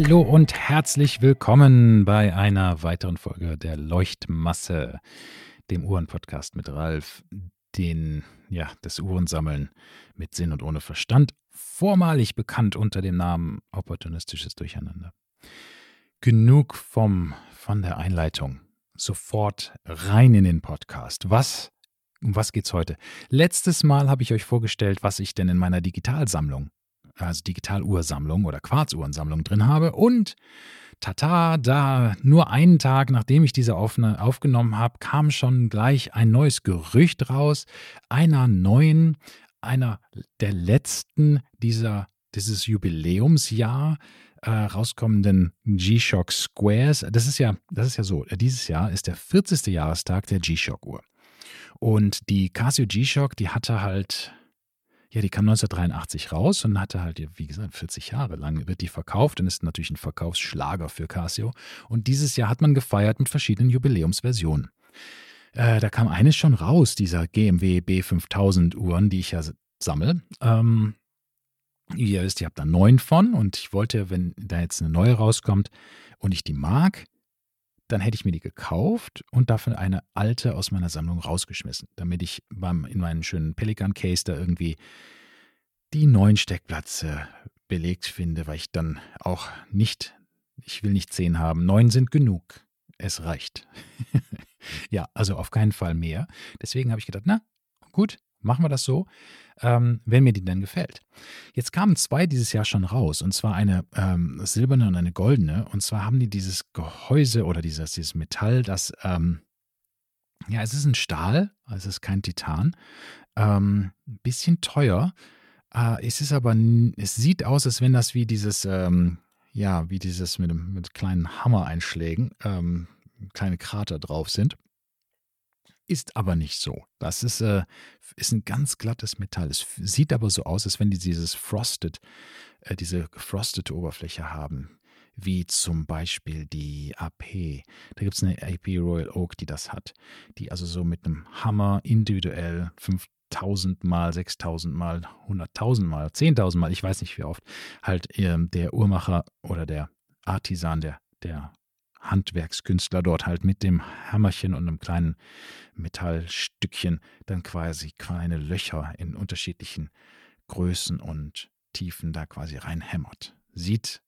Hallo und herzlich willkommen bei einer weiteren Folge der Leuchtmasse, dem Uhrenpodcast mit Ralf, den, ja, das Uhrensammeln mit Sinn und ohne Verstand, vormalig bekannt unter dem Namen Opportunistisches Durcheinander. Genug vom, von der Einleitung. Sofort rein in den Podcast. Was, um was geht's heute? Letztes Mal habe ich euch vorgestellt, was ich denn in meiner Digitalsammlung also Digitaluhrsammlung oder Quarzuhrensammlung drin habe. Und tata, da nur einen Tag nachdem ich diese Aufna aufgenommen habe, kam schon gleich ein neues Gerücht raus, einer neuen, einer der letzten dieser, dieses Jubiläumsjahr äh, rauskommenden G-Shock Squares. Das ist ja, das ist ja so. Dieses Jahr ist der 40. Jahrestag der G-Shock Uhr. Und die Casio G-Shock, die hatte halt ja, die kam 1983 raus und hatte halt, wie gesagt, 40 Jahre lang wird die verkauft und ist natürlich ein Verkaufsschlager für Casio. Und dieses Jahr hat man gefeiert mit verschiedenen Jubiläumsversionen. Äh, da kam eines schon raus, dieser GMW B5000 Uhren, die ich ja sammle. Ähm, ihr wisst, ihr habt da neun von und ich wollte, wenn da jetzt eine neue rauskommt und ich die mag, dann hätte ich mir die gekauft und dafür eine alte aus meiner Sammlung rausgeschmissen, damit ich beim, in meinen schönen Pelican Case da irgendwie die neuen Steckplätze belegt finde, weil ich dann auch nicht, ich will nicht zehn haben, neun sind genug. Es reicht. ja, also auf keinen Fall mehr. Deswegen habe ich gedacht, na gut, machen wir das so ähm, wenn mir die denn gefällt. Jetzt kamen zwei dieses Jahr schon raus, und zwar eine ähm, silberne und eine goldene. Und zwar haben die dieses Gehäuse oder dieses, dieses Metall, das, ähm, ja, es ist ein Stahl, es ist kein Titan. Ein ähm, bisschen teuer. Äh, es ist aber, es sieht aus, als wenn das wie dieses, ähm, ja, wie dieses mit, mit kleinen Hammereinschlägen, ähm, kleine Krater drauf sind. Ist aber nicht so. Das ist, äh, ist ein ganz glattes Metall. Es sieht aber so aus, als wenn die dieses Frosted, äh, diese gefrostete Oberfläche haben. Wie zum Beispiel die AP. Da gibt es eine AP Royal Oak, die das hat. Die also so mit einem Hammer individuell 5000 mal, 6000 mal, 100.000 mal, 10.000 mal, ich weiß nicht wie oft, halt äh, der Uhrmacher oder der Artisan, der, der Handwerkskünstler dort halt mit dem Hammerchen und einem kleinen Metallstückchen dann quasi kleine Löcher in unterschiedlichen Größen und Tiefen da quasi reinhämmert. Sieht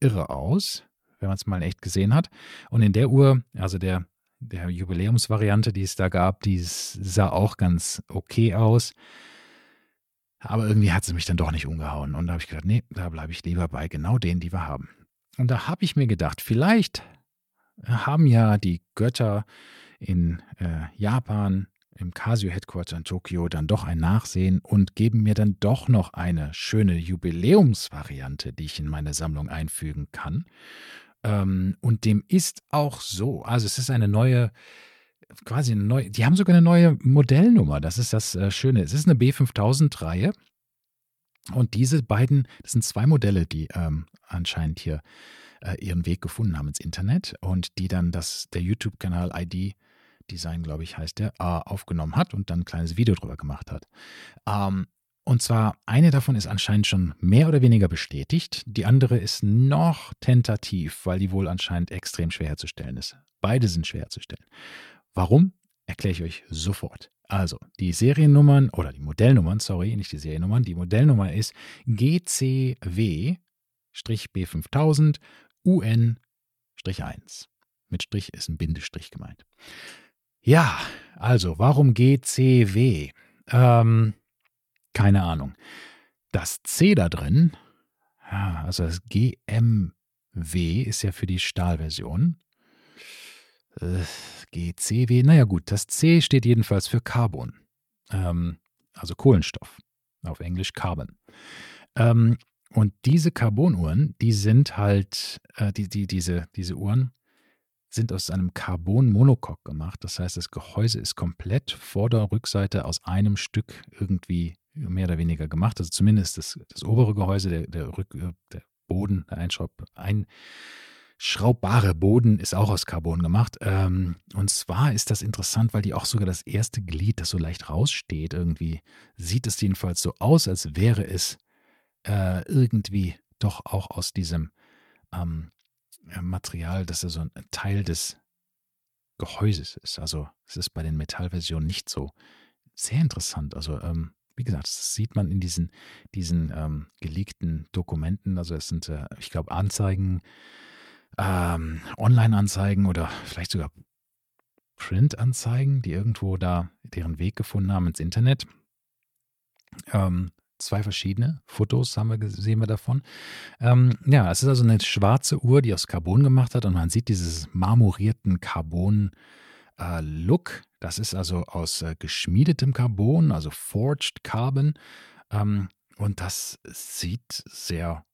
irre aus, wenn man es mal echt gesehen hat. Und in der Uhr, also der, der Jubiläumsvariante, die es da gab, die sah auch ganz okay aus. Aber irgendwie hat sie mich dann doch nicht umgehauen. Und da habe ich gedacht, nee, da bleibe ich lieber bei genau denen, die wir haben. Und da habe ich mir gedacht, vielleicht haben ja die Götter in äh, Japan im Casio Headquarter in Tokio dann doch ein Nachsehen und geben mir dann doch noch eine schöne Jubiläumsvariante, die ich in meine Sammlung einfügen kann. Ähm, und dem ist auch so. Also es ist eine neue, quasi eine neue, die haben sogar eine neue Modellnummer. Das ist das äh, Schöne. Es ist eine B5000-Reihe und diese beiden, das sind zwei Modelle, die ähm, anscheinend hier äh, ihren Weg gefunden haben ins Internet und die dann das, der YouTube-Kanal ID Design, glaube ich, heißt der, äh, aufgenommen hat und dann ein kleines Video drüber gemacht hat. Ähm, und zwar eine davon ist anscheinend schon mehr oder weniger bestätigt, die andere ist noch tentativ, weil die wohl anscheinend extrem schwer herzustellen ist. Beide sind schwer herzustellen. Warum? Erkläre ich euch sofort. Also, die Seriennummern oder die Modellnummern, sorry, nicht die Seriennummern, die Modellnummer ist GCW-B5000 UN-1. Mit Strich ist ein Bindestrich gemeint. Ja, also, warum GCW? Ähm, keine Ahnung. Das C da drin, also das GMW ist ja für die Stahlversion. Äh, GCW, naja gut, das C steht jedenfalls für Carbon, ähm, also Kohlenstoff, auf Englisch Carbon. Ähm, und diese Carbonuhren, die sind halt, äh, die, die, diese, diese Uhren sind aus einem Carbon-Monocoque gemacht. Das heißt, das Gehäuse ist komplett Vorder- Rückseite aus einem Stück irgendwie mehr oder weniger gemacht. Also zumindest das, das obere Gehäuse, der, der, Rück, äh, der Boden, der Einschraub, ein, schraubbare Boden ist auch aus Carbon gemacht. Ähm, und zwar ist das interessant, weil die auch sogar das erste Glied, das so leicht raussteht, irgendwie sieht es jedenfalls so aus, als wäre es äh, irgendwie doch auch aus diesem ähm, Material, dass er so ein Teil des Gehäuses ist. Also es ist bei den Metallversionen nicht so. Sehr interessant. Also ähm, wie gesagt, das sieht man in diesen, diesen ähm, geleakten Dokumenten. Also es sind, äh, ich glaube, Anzeigen, ähm, Online-Anzeigen oder vielleicht sogar Print-Anzeigen, die irgendwo da deren Weg gefunden haben ins Internet. Ähm, zwei verschiedene Fotos haben wir gesehen wir davon. Ähm, ja, es ist also eine schwarze Uhr, die aus Carbon gemacht hat und man sieht dieses marmorierten Carbon äh. Das ist also aus äh, geschmiedetem Carbon, also forged Carbon. Ähm, und das sieht sehr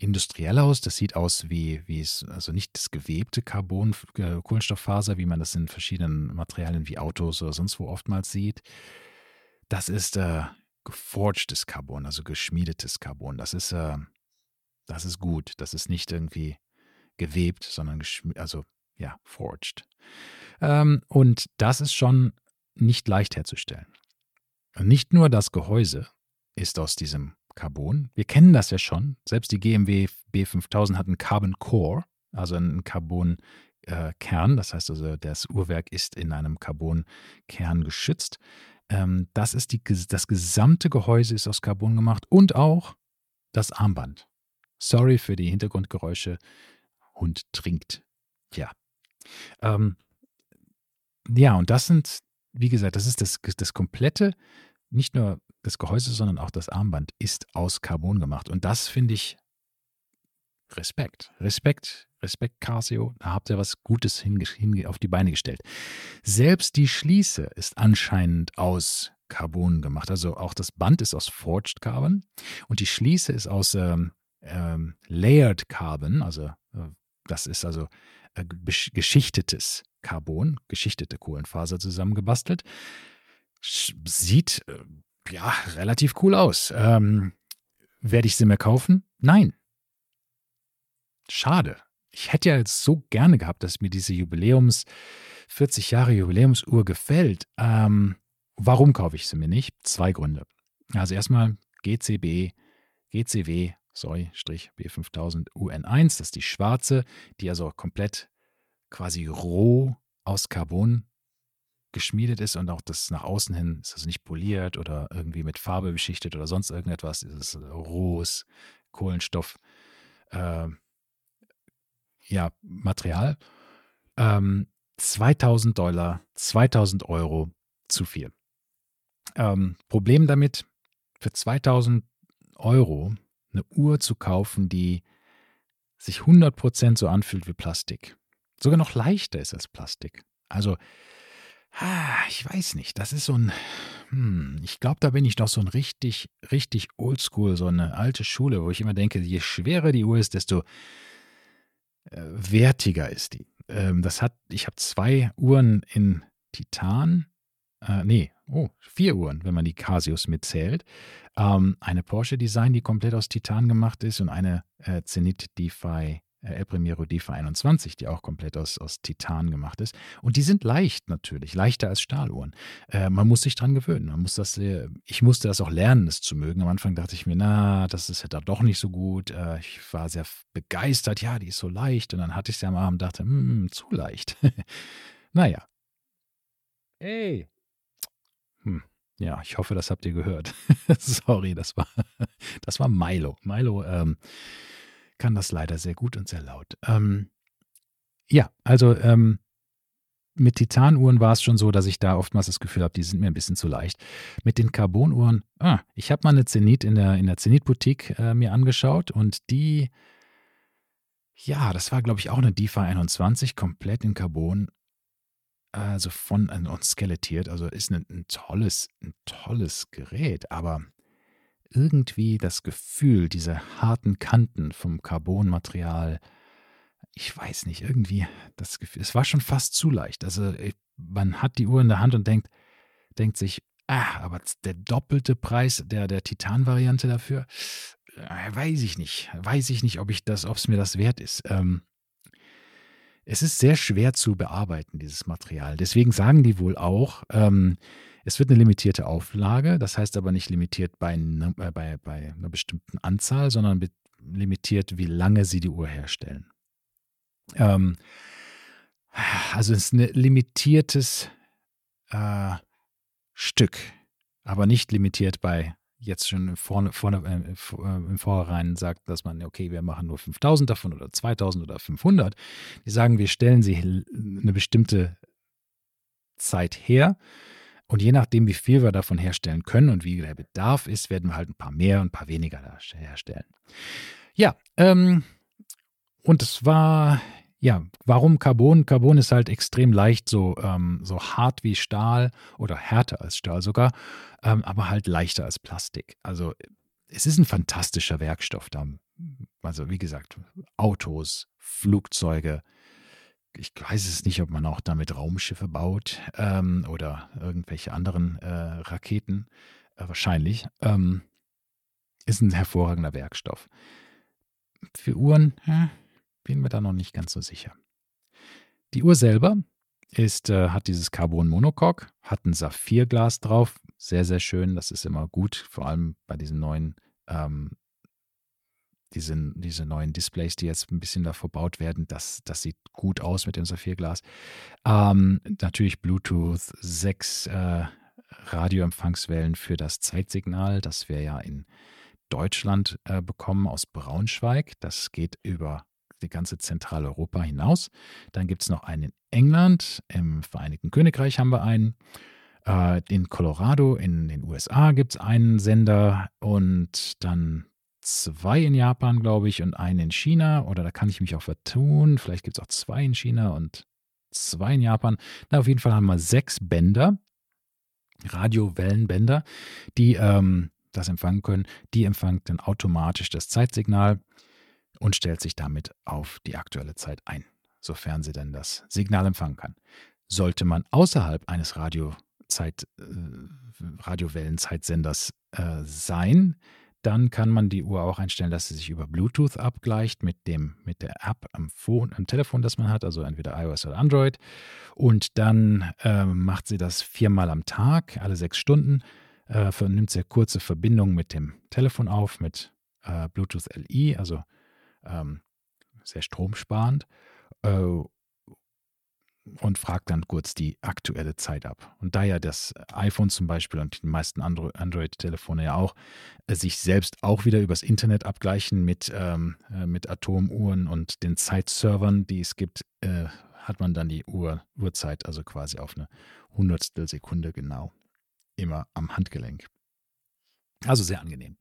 industriell aus. Das sieht aus wie, wie es, also nicht das gewebte Carbon, äh, Kohlenstofffaser, wie man das in verschiedenen Materialien wie Autos oder sonst wo oftmals sieht. Das ist äh, geforgtes Carbon, also geschmiedetes Carbon. Das ist, äh, das ist gut. Das ist nicht irgendwie gewebt, sondern also ja, forged. Ähm, und das ist schon nicht leicht herzustellen. Nicht nur das Gehäuse ist aus diesem Carbon. Wir kennen das ja schon. Selbst die GMW B5000 hat einen Carbon Core, also einen Carbon-Kern. Äh, das heißt also, das Uhrwerk ist in einem Carbon-Kern geschützt. Ähm, das ist die, das gesamte Gehäuse ist aus Carbon gemacht und auch das Armband. Sorry für die Hintergrundgeräusche. Hund trinkt. Ja. Ähm, ja, und das sind, wie gesagt, das ist das, das komplette, nicht nur das Gehäuse, sondern auch das Armband ist aus Carbon gemacht. Und das finde ich Respekt. Respekt, Respekt, Casio. Da habt ihr was Gutes auf die Beine gestellt. Selbst die Schließe ist anscheinend aus Carbon gemacht. Also auch das Band ist aus Forged Carbon und die Schließe ist aus ähm, ähm, Layered Carbon. Also äh, das ist also äh, geschichtetes Carbon, geschichtete Kohlenfaser zusammengebastelt. Sieht äh, ja relativ cool aus. Ähm, werde ich sie mehr kaufen? Nein. Schade. Ich hätte ja jetzt so gerne gehabt, dass mir diese Jubiläums, 40 Jahre Jubiläumsuhr gefällt. Ähm, warum kaufe ich sie mir nicht? Zwei Gründe. Also erstmal GCB, GCW, sorry, Strich B5000 UN1, das ist die schwarze, die also komplett quasi roh aus Carbon geschmiedet ist und auch das nach außen hin ist also nicht poliert oder irgendwie mit Farbe beschichtet oder sonst irgendetwas. Es ist rohes Kohlenstoff, äh, ja, Material. Ähm, 2000 Dollar, 2000 Euro zu viel. Ähm, Problem damit, für 2000 Euro eine Uhr zu kaufen, die sich 100% so anfühlt wie Plastik. Sogar noch leichter ist als Plastik. Also, ich weiß nicht, das ist so ein, hm, ich glaube, da bin ich doch so ein richtig, richtig oldschool, so eine alte Schule, wo ich immer denke, je schwerer die Uhr ist, desto äh, wertiger ist die. Ähm, das hat, ich habe zwei Uhren in Titan, äh, nee, oh, vier Uhren, wenn man die Casios mitzählt. Ähm, eine Porsche Design, die komplett aus Titan gemacht ist und eine äh, Zenit DeFi El Primero DeFi 21, die auch komplett aus, aus Titan gemacht ist. Und die sind leicht natürlich, leichter als Stahluhren. Äh, man muss sich dran gewöhnen. Man muss das, äh, ich musste das auch lernen, es zu mögen. Am Anfang dachte ich mir, na, das ist ja da doch nicht so gut. Äh, ich war sehr begeistert, ja, die ist so leicht. Und dann hatte ich sie am Abend und dachte, hm, zu leicht. naja. Ey. Hm. Ja, ich hoffe, das habt ihr gehört. Sorry, das war, das war Milo. Milo, ähm, kann das leider sehr gut und sehr laut. Ähm, ja, also ähm, mit Titanuhren war es schon so, dass ich da oftmals das Gefühl habe, die sind mir ein bisschen zu leicht. Mit den Carbonuhren, ah, ich habe mal eine Zenit in der, in der Zenit-Boutique äh, mir angeschaut und die, ja, das war, glaube ich, auch eine DeFi 21, komplett in Carbon, also von und skelettiert. Also ist ein, ein tolles, ein tolles Gerät, aber irgendwie das Gefühl, diese harten Kanten vom Carbonmaterial, ich weiß nicht, irgendwie das Gefühl, es war schon fast zu leicht. Also äh, man hat die Uhr in der Hand und denkt, denkt sich, ah, aber der doppelte Preis der, der Titan-Variante dafür, äh, weiß ich nicht. Weiß ich nicht, ob ich das, ob es mir das wert ist. Ähm, es ist sehr schwer zu bearbeiten, dieses Material. Deswegen sagen die wohl auch, ähm, es wird eine limitierte Auflage, das heißt aber nicht limitiert bei, ne, äh, bei, bei einer bestimmten Anzahl, sondern limitiert, wie lange sie die Uhr herstellen. Ähm, also es ist ein limitiertes äh, Stück, aber nicht limitiert bei jetzt schon vorne, vorne äh, äh, im Vorhinein sagt, dass man, okay, wir machen nur 5000 davon oder 2000 oder 500. Die sagen, wir stellen sie eine bestimmte Zeit her. Und je nachdem, wie viel wir davon herstellen können und wie der Bedarf ist, werden wir halt ein paar mehr und ein paar weniger herstellen. Ja, ähm, und es war ja, warum Carbon? Carbon ist halt extrem leicht, so, ähm, so hart wie Stahl oder härter als Stahl sogar, ähm, aber halt leichter als Plastik. Also es ist ein fantastischer Werkstoff. Da, also wie gesagt, Autos, Flugzeuge. Ich weiß es nicht, ob man auch damit Raumschiffe baut ähm, oder irgendwelche anderen äh, Raketen. Äh, wahrscheinlich. Ähm, ist ein hervorragender Werkstoff. Für Uhren, hm, bin mir da noch nicht ganz so sicher. Die Uhr selber ist, äh, hat dieses Carbon Monocoque, hat ein Saphirglas drauf. Sehr, sehr schön. Das ist immer gut, vor allem bei diesen neuen, ähm, diese, diese neuen Displays, die jetzt ein bisschen da verbaut werden. Das, das sieht gut aus mit dem Saphirglas. Ähm, natürlich Bluetooth, sechs äh, Radioempfangswellen für das Zeitsignal, das wir ja in Deutschland äh, bekommen aus Braunschweig. Das geht über die ganze Zentraleuropa hinaus. Dann gibt es noch einen in England, im Vereinigten Königreich haben wir einen. Äh, in Colorado, in den USA gibt es einen Sender und dann zwei in Japan, glaube ich, und einen in China. Oder da kann ich mich auch vertun. Vielleicht gibt es auch zwei in China und zwei in Japan. Na, auf jeden Fall haben wir sechs Bänder, Radiowellenbänder, die ähm, das empfangen können. Die empfangen dann automatisch das Zeitsignal und stellt sich damit auf die aktuelle Zeit ein, sofern sie denn das Signal empfangen kann. Sollte man außerhalb eines Radiozeit, äh, Radiowellenzeitsenders äh, sein, dann kann man die Uhr auch einstellen, dass sie sich über Bluetooth abgleicht mit, dem, mit der App am, Phone, am Telefon, das man hat, also entweder iOS oder Android. Und dann äh, macht sie das viermal am Tag, alle sechs Stunden, äh, nimmt sehr kurze Verbindungen mit dem Telefon auf, mit äh, Bluetooth LI, also ähm, sehr stromsparend, äh, und fragt dann kurz die aktuelle Zeit ab. Und da ja das iPhone zum Beispiel und die meisten Android-Telefone ja auch äh, sich selbst auch wieder übers Internet abgleichen mit, ähm, äh, mit Atomuhren und den Zeitservern, die es gibt, äh, hat man dann die Uhr, Uhrzeit also quasi auf eine Hundertstel Sekunde genau immer am Handgelenk. Also sehr angenehm.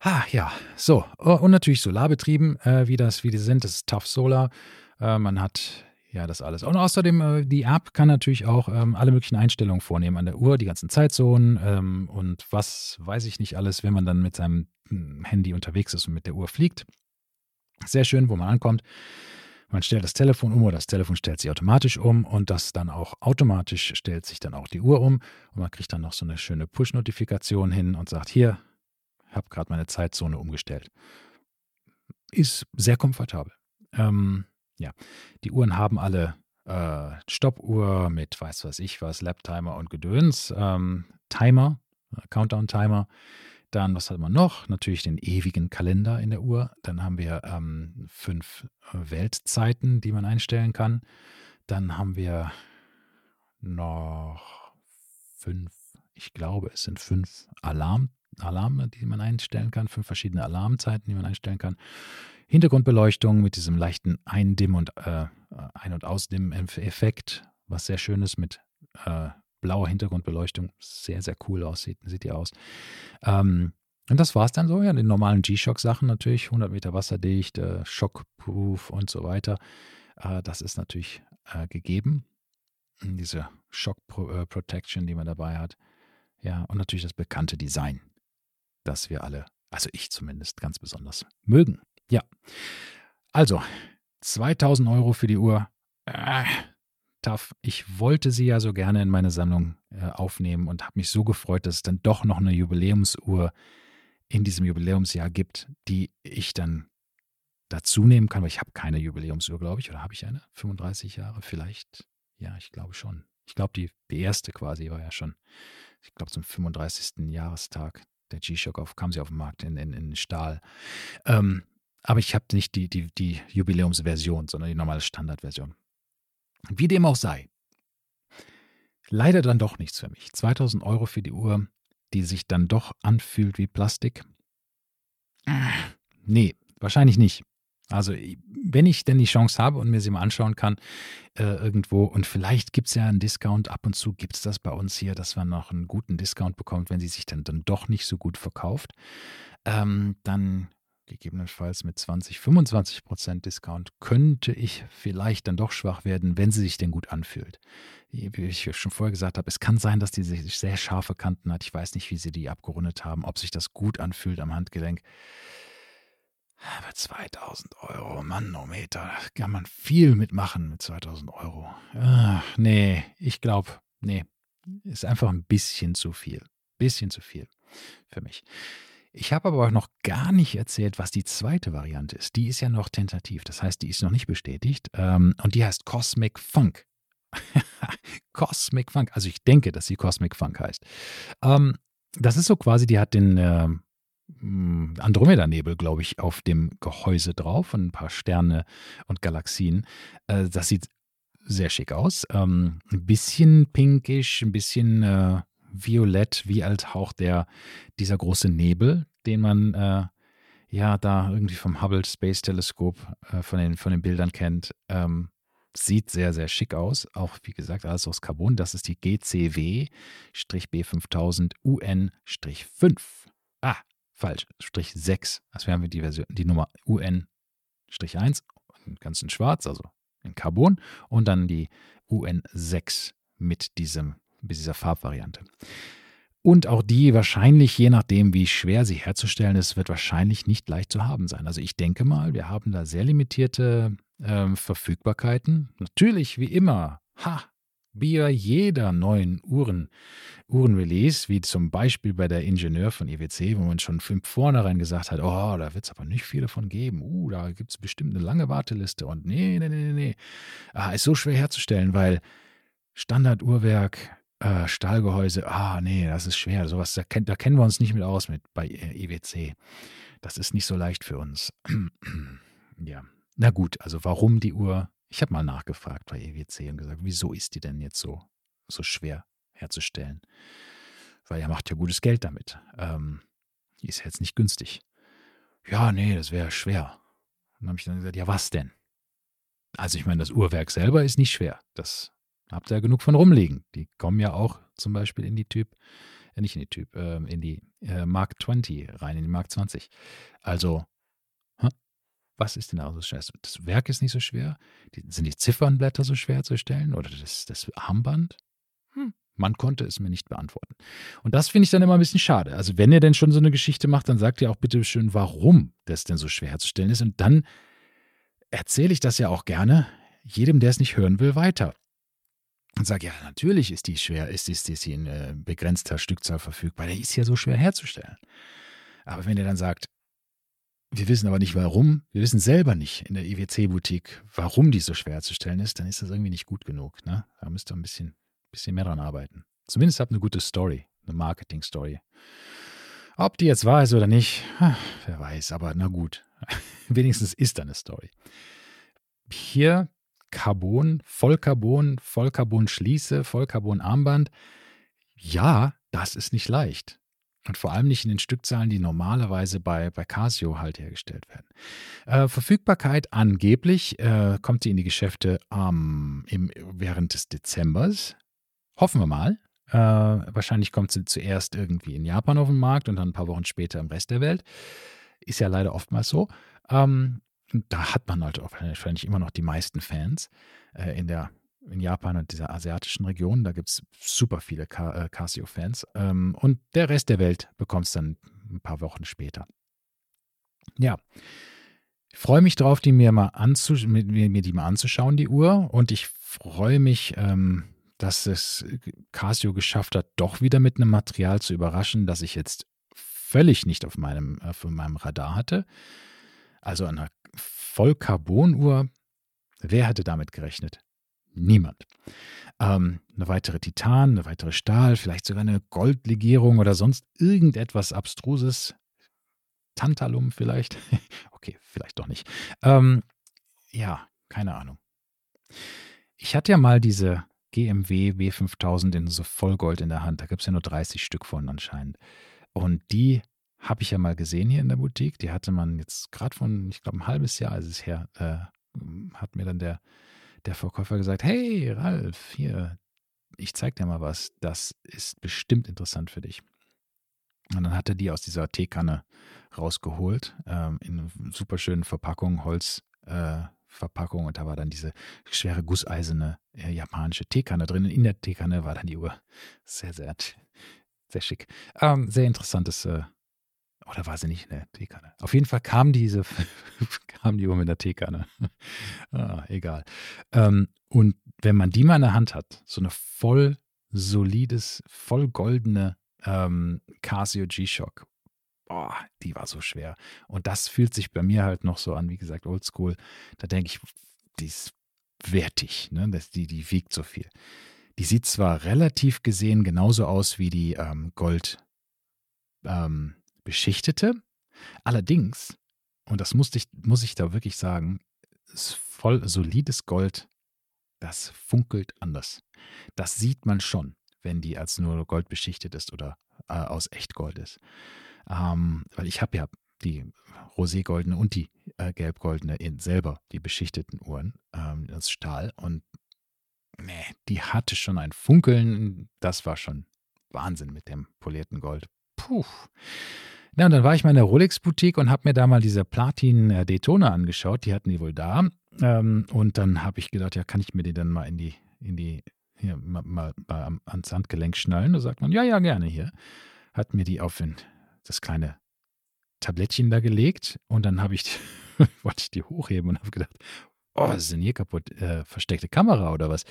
Ah, ja, so. Oh, und natürlich solarbetrieben, äh, wie, das, wie die sind. Das ist Tough Solar. Äh, man hat ja das alles. Und außerdem, äh, die App kann natürlich auch ähm, alle möglichen Einstellungen vornehmen an der Uhr, die ganzen Zeitzonen ähm, und was weiß ich nicht alles, wenn man dann mit seinem hm, Handy unterwegs ist und mit der Uhr fliegt. Sehr schön, wo man ankommt. Man stellt das Telefon um oder das Telefon stellt sich automatisch um und das dann auch automatisch stellt sich dann auch die Uhr um und man kriegt dann noch so eine schöne Push-Notifikation hin und sagt, hier, habe gerade meine Zeitzone umgestellt. Ist sehr komfortabel. Ähm, ja, die Uhren haben alle äh, Stoppuhr mit weiß was ich was, Laptimer und Gedöns, ähm, Timer, äh, Countdown-Timer. Dann, was hat man noch? Natürlich den ewigen Kalender in der Uhr. Dann haben wir ähm, fünf äh, Weltzeiten, die man einstellen kann. Dann haben wir noch fünf, ich glaube, es sind fünf Alarm, Alarme, die man einstellen kann, fünf verschiedene Alarmzeiten, die man einstellen kann. Hintergrundbeleuchtung mit diesem leichten Eindimm- und äh, Ein- und Ausdimmen-Effekt, was sehr schön ist mit äh, blauer Hintergrundbeleuchtung. Sehr, sehr cool aussieht, sieht die aus. Ähm, und das war es dann so, ja, die normalen G-Shock-Sachen natürlich, 100 Meter wasserdicht, äh, Shockproof und so weiter. Äh, das ist natürlich äh, gegeben. Diese Shock äh, die man dabei hat. Ja, und natürlich das bekannte Design das wir alle, also ich zumindest ganz besonders mögen. Ja. Also, 2000 Euro für die Uhr. Äh, tough. Ich wollte sie ja so gerne in meine Sammlung äh, aufnehmen und habe mich so gefreut, dass es dann doch noch eine Jubiläumsuhr in diesem Jubiläumsjahr gibt, die ich dann dazu nehmen kann, weil ich habe keine Jubiläumsuhr, glaube ich, oder habe ich eine? 35 Jahre vielleicht? Ja, ich glaube schon. Ich glaube, die, die erste quasi war ja schon, ich glaube, zum 35. Jahrestag der G-Shock auf, kam sie auf den Markt in, in, in Stahl. Ähm, aber ich habe nicht die, die, die Jubiläumsversion, sondern die normale Standardversion. Wie dem auch sei. Leider dann doch nichts für mich. 2000 Euro für die Uhr, die sich dann doch anfühlt wie Plastik. Nee, wahrscheinlich nicht. Also, wenn ich denn die Chance habe und mir sie mal anschauen kann, äh, irgendwo, und vielleicht gibt es ja einen Discount, ab und zu gibt es das bei uns hier, dass man noch einen guten Discount bekommt, wenn sie sich dann, dann doch nicht so gut verkauft, ähm, dann gegebenenfalls mit 20, 25 Prozent Discount könnte ich vielleicht dann doch schwach werden, wenn sie sich denn gut anfühlt. Wie ich schon vorher gesagt habe, es kann sein, dass die sehr scharfe Kanten hat. Ich weiß nicht, wie sie die abgerundet haben, ob sich das gut anfühlt am Handgelenk. Aber 2000 Euro, Manometer, kann man viel mitmachen mit 2000 Euro. Ach, nee, ich glaube, nee, ist einfach ein bisschen zu viel. Bisschen zu viel für mich. Ich habe aber noch gar nicht erzählt, was die zweite Variante ist. Die ist ja noch tentativ, das heißt, die ist noch nicht bestätigt. Ähm, und die heißt Cosmic Funk. Cosmic Funk. Also ich denke, dass sie Cosmic Funk heißt. Ähm, das ist so quasi, die hat den äh, Andromeda-Nebel, glaube ich, auf dem Gehäuse drauf und ein paar Sterne und Galaxien. Äh, das sieht sehr schick aus. Ähm, ein bisschen pinkisch, ein bisschen äh, violett, wie als Hauch der, dieser große Nebel, den man äh, ja da irgendwie vom Hubble Space Teleskop äh, von, den, von den Bildern kennt. Ähm, sieht sehr, sehr schick aus. Auch wie gesagt, alles aus Carbon. Das ist die GCW-B5000 UN-5. Ah, falsch. Strich 6. Also wir haben die, Version, die Nummer UN-1, ganz in schwarz, also in Carbon. Und dann die UN6 mit diesem mit dieser Farbvariante. Und auch die wahrscheinlich, je nachdem, wie schwer sie herzustellen ist, wird wahrscheinlich nicht leicht zu haben sein. Also ich denke mal, wir haben da sehr limitierte äh, Verfügbarkeiten. Natürlich, wie immer, ha, wie bei jeder neuen Uhren, Uhrenrelease, wie zum Beispiel bei der Ingenieur von EWC, wo man schon von vornherein gesagt hat, oh, da wird es aber nicht viele von geben. Uh, da gibt es bestimmt eine lange Warteliste. Und nee, nee, nee, nee. Ah, ist so schwer herzustellen, weil Standarduhrwerk, äh, Stahlgehäuse, ah, nee, das ist schwer. Sowas, da, da kennen wir uns nicht mit aus mit bei IWC. E das ist nicht so leicht für uns. ja. Na gut, also warum die Uhr? Ich habe mal nachgefragt bei EWC und gesagt, wieso ist die denn jetzt so, so schwer herzustellen? Weil er macht ja gutes Geld damit. Ähm, die ist jetzt nicht günstig. Ja, nee, das wäre schwer. Und dann habe ich dann gesagt, ja, was denn? Also ich meine, das Uhrwerk selber ist nicht schwer. Das habt ihr ja genug von rumliegen. Die kommen ja auch zum Beispiel in die Typ, äh, nicht in die Typ, äh, in die äh, Mark 20 rein, in die Mark 20. Also, hä? was ist denn da so schwer? Das Werk ist nicht so schwer. Die, sind die Ziffernblätter so schwer zu stellen oder das, das Armband? Hm. Man konnte es mir nicht beantworten. Und das finde ich dann immer ein bisschen schade. Also, wenn ihr denn schon so eine Geschichte macht, dann sagt ihr auch bitte schön, warum das denn so schwer herzustellen ist. Und dann erzähle ich das ja auch gerne jedem, der es nicht hören will, weiter und sage, ja, natürlich ist die schwer, ist, ist, ist die in äh, begrenzter Stückzahl verfügbar. Der ist ja so schwer herzustellen. Aber wenn ihr dann sagt, wir wissen aber nicht warum, wir wissen selber nicht in der IWC-Boutique, warum die so schwer herzustellen ist, dann ist das irgendwie nicht gut genug. Ne? Da müsst ihr ein bisschen, bisschen mehr dran arbeiten. Zumindest habt eine gute Story, eine Marketing-Story. Ob die jetzt wahr ist oder nicht, wer weiß, aber na gut. Wenigstens ist da eine Story. Hier Carbon, Vollcarbon, Vollcarbon Schließe, Vollcarbon Armband. Ja, das ist nicht leicht. Und vor allem nicht in den Stückzahlen, die normalerweise bei, bei Casio halt hergestellt werden. Äh, Verfügbarkeit angeblich äh, kommt sie in die Geschäfte ähm, im, während des Dezembers. Hoffen wir mal. Äh, wahrscheinlich kommt sie zuerst irgendwie in Japan auf den Markt und dann ein paar Wochen später im Rest der Welt. Ist ja leider oftmals so. Ähm, da hat man halt wahrscheinlich immer noch die meisten Fans äh, in der in Japan und dieser asiatischen Region. Da gibt es super viele äh, Casio-Fans. Ähm, und der Rest der Welt bekommt es dann ein paar Wochen später. Ja. Ich freue mich drauf, die mir mal anzu mir, mir die mal anzuschauen, die Uhr. Und ich freue mich, ähm, dass es Casio geschafft hat, doch wieder mit einem Material zu überraschen, das ich jetzt völlig nicht auf meinem, auf meinem Radar hatte. Also einer Vollcarbonuhr, wer hätte damit gerechnet? Niemand. Ähm, eine weitere Titan, eine weitere Stahl, vielleicht sogar eine Goldlegierung oder sonst irgendetwas Abstruses. Tantalum vielleicht. okay, vielleicht doch nicht. Ähm, ja, keine Ahnung. Ich hatte ja mal diese GMW W5000 in so Vollgold in der Hand. Da gibt es ja nur 30 Stück von anscheinend. Und die habe ich ja mal gesehen hier in der Boutique. Die hatte man jetzt gerade von, ich glaube, ein halbes Jahr ist es her, äh, hat mir dann der, der Verkäufer gesagt, hey Ralf, hier, ich zeig dir mal was. Das ist bestimmt interessant für dich. Und dann hat er die aus dieser Teekanne rausgeholt, ähm, in super schönen Verpackung, Holzverpackung. Äh, und da war dann diese schwere gusseiserne äh, japanische Teekanne drin. Und in der Teekanne war dann die Uhr. Sehr, sehr, sehr schick. Ähm, sehr interessantes äh, oder war sie nicht in der Teekanne? Auf jeden Fall kam diese, kam die Uhr mit der Teekanne. ah, egal. Ähm, und wenn man die mal in der Hand hat, so eine voll solides, voll goldene ähm, Casio G-Shock, boah, die war so schwer. Und das fühlt sich bei mir halt noch so an, wie gesagt, oldschool. Da denke ich, die ist wertig, ne? Das, die, die wiegt so viel. Die sieht zwar relativ gesehen genauso aus wie die ähm, Gold ähm, beschichtete. Allerdings, und das musste ich, muss ich da wirklich sagen, ist voll solides Gold, das funkelt anders. Das sieht man schon, wenn die als nur Gold beschichtet ist oder äh, aus Echtgold ist. Ähm, weil ich habe ja die roségoldene und die äh, gelbgoldene in selber, die beschichteten Uhren, ähm, das Stahl. Und nee, die hatte schon ein Funkeln. Das war schon Wahnsinn mit dem polierten Gold. Puh. Ja, und dann war ich mal in der Rolex-Boutique und habe mir da mal diese Platin Daytona angeschaut. Die hatten die wohl da. Ähm, und dann habe ich gedacht, ja, kann ich mir die dann mal in die, in die, hier, mal, mal, mal ans Handgelenk schnallen? Da sagt man, ja, ja, gerne hier. Hat mir die auf das kleine Tablettchen da gelegt und dann habe ich, wollte ich die hochheben und habe gedacht, oh, was ist denn hier kaputt? Äh, versteckte Kamera oder was?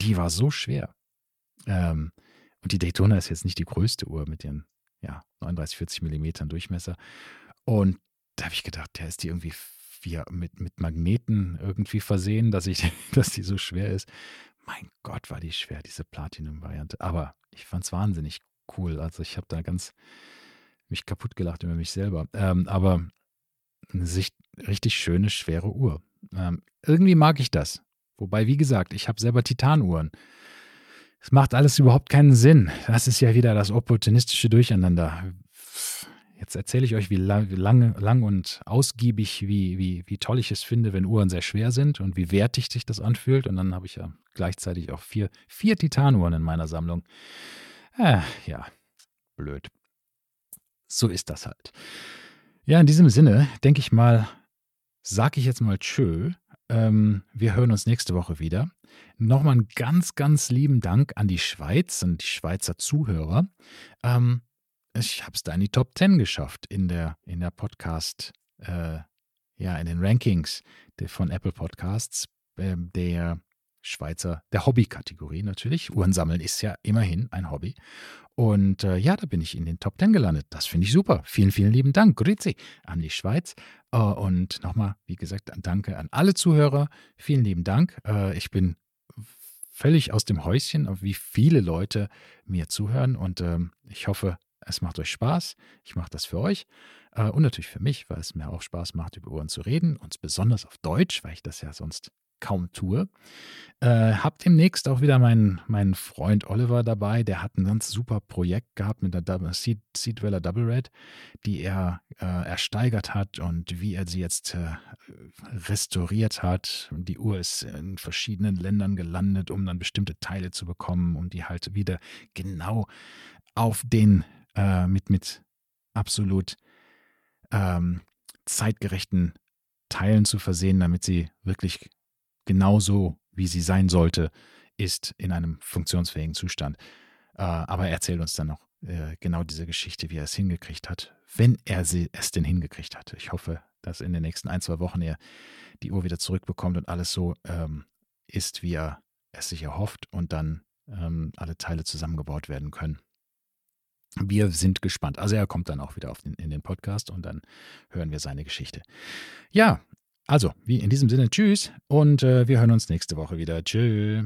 Die war so schwer. Ähm, und die Daytona ist jetzt nicht die größte Uhr mit ihren ja, 39, 40 Millimetern Durchmesser. Und da habe ich gedacht, der ist die irgendwie wie, mit, mit Magneten irgendwie versehen, dass, ich, dass die so schwer ist. Mein Gott, war die schwer, diese Platinum-Variante. Aber ich fand es wahnsinnig cool. Also ich habe da ganz mich kaputt gelacht über mich selber. Ähm, aber eine richtig schöne, schwere Uhr. Ähm, irgendwie mag ich das. Wobei, wie gesagt, ich habe selber Titanuhren. Es macht alles überhaupt keinen Sinn. Das ist ja wieder das opportunistische Durcheinander. Jetzt erzähle ich euch, wie lang, lang, und ausgiebig, wie, wie, wie toll ich es finde, wenn Uhren sehr schwer sind und wie wertig sich das anfühlt. Und dann habe ich ja gleichzeitig auch vier, vier Titanuhren in meiner Sammlung. Äh, ja, blöd. So ist das halt. Ja, in diesem Sinne, denke ich mal, sage ich jetzt mal Tschö. Ähm, wir hören uns nächste Woche wieder. Nochmal einen ganz, ganz lieben Dank an die Schweiz und die Schweizer Zuhörer. Ähm, ich habe es da in die Top 10 geschafft in der, in der Podcast, äh, ja, in den Rankings von Apple Podcasts, äh, der Schweizer, der Hobby-Kategorie natürlich. Uhrensammeln ist ja immerhin ein Hobby. Und äh, ja, da bin ich in den Top 10 gelandet. Das finde ich super. Vielen, vielen lieben Dank. Grüezi an die Schweiz. Äh, und nochmal, wie gesagt, danke an alle Zuhörer. Vielen lieben Dank. Äh, ich bin völlig aus dem Häuschen, wie viele Leute mir zuhören. Und ähm, ich hoffe, es macht euch Spaß. Ich mache das für euch äh, und natürlich für mich, weil es mir auch Spaß macht, über Uhren zu reden. Und besonders auf Deutsch, weil ich das ja sonst kaum tue. Äh, hab demnächst auch wieder meinen, meinen Freund Oliver dabei. Der hat ein ganz super Projekt gehabt mit der Double, Seed, Seedweller Double Red, die er äh, ersteigert hat und wie er sie jetzt äh, restauriert hat. Die Uhr ist in verschiedenen Ländern gelandet, um dann bestimmte Teile zu bekommen, um die halt wieder genau auf den äh, mit, mit absolut ähm, zeitgerechten Teilen zu versehen, damit sie wirklich genauso, wie sie sein sollte, ist in einem funktionsfähigen Zustand. Äh, aber er erzählt uns dann noch äh, genau diese Geschichte, wie er es hingekriegt hat, wenn er sie, es denn hingekriegt hat. Ich hoffe, dass in den nächsten ein, zwei Wochen er die Uhr wieder zurückbekommt und alles so ähm, ist, wie er es sich erhofft und dann ähm, alle Teile zusammengebaut werden können. Wir sind gespannt. Also er kommt dann auch wieder den, in den Podcast und dann hören wir seine Geschichte. Ja, also, wie in diesem Sinne, tschüss und äh, wir hören uns nächste Woche wieder. Tschüss.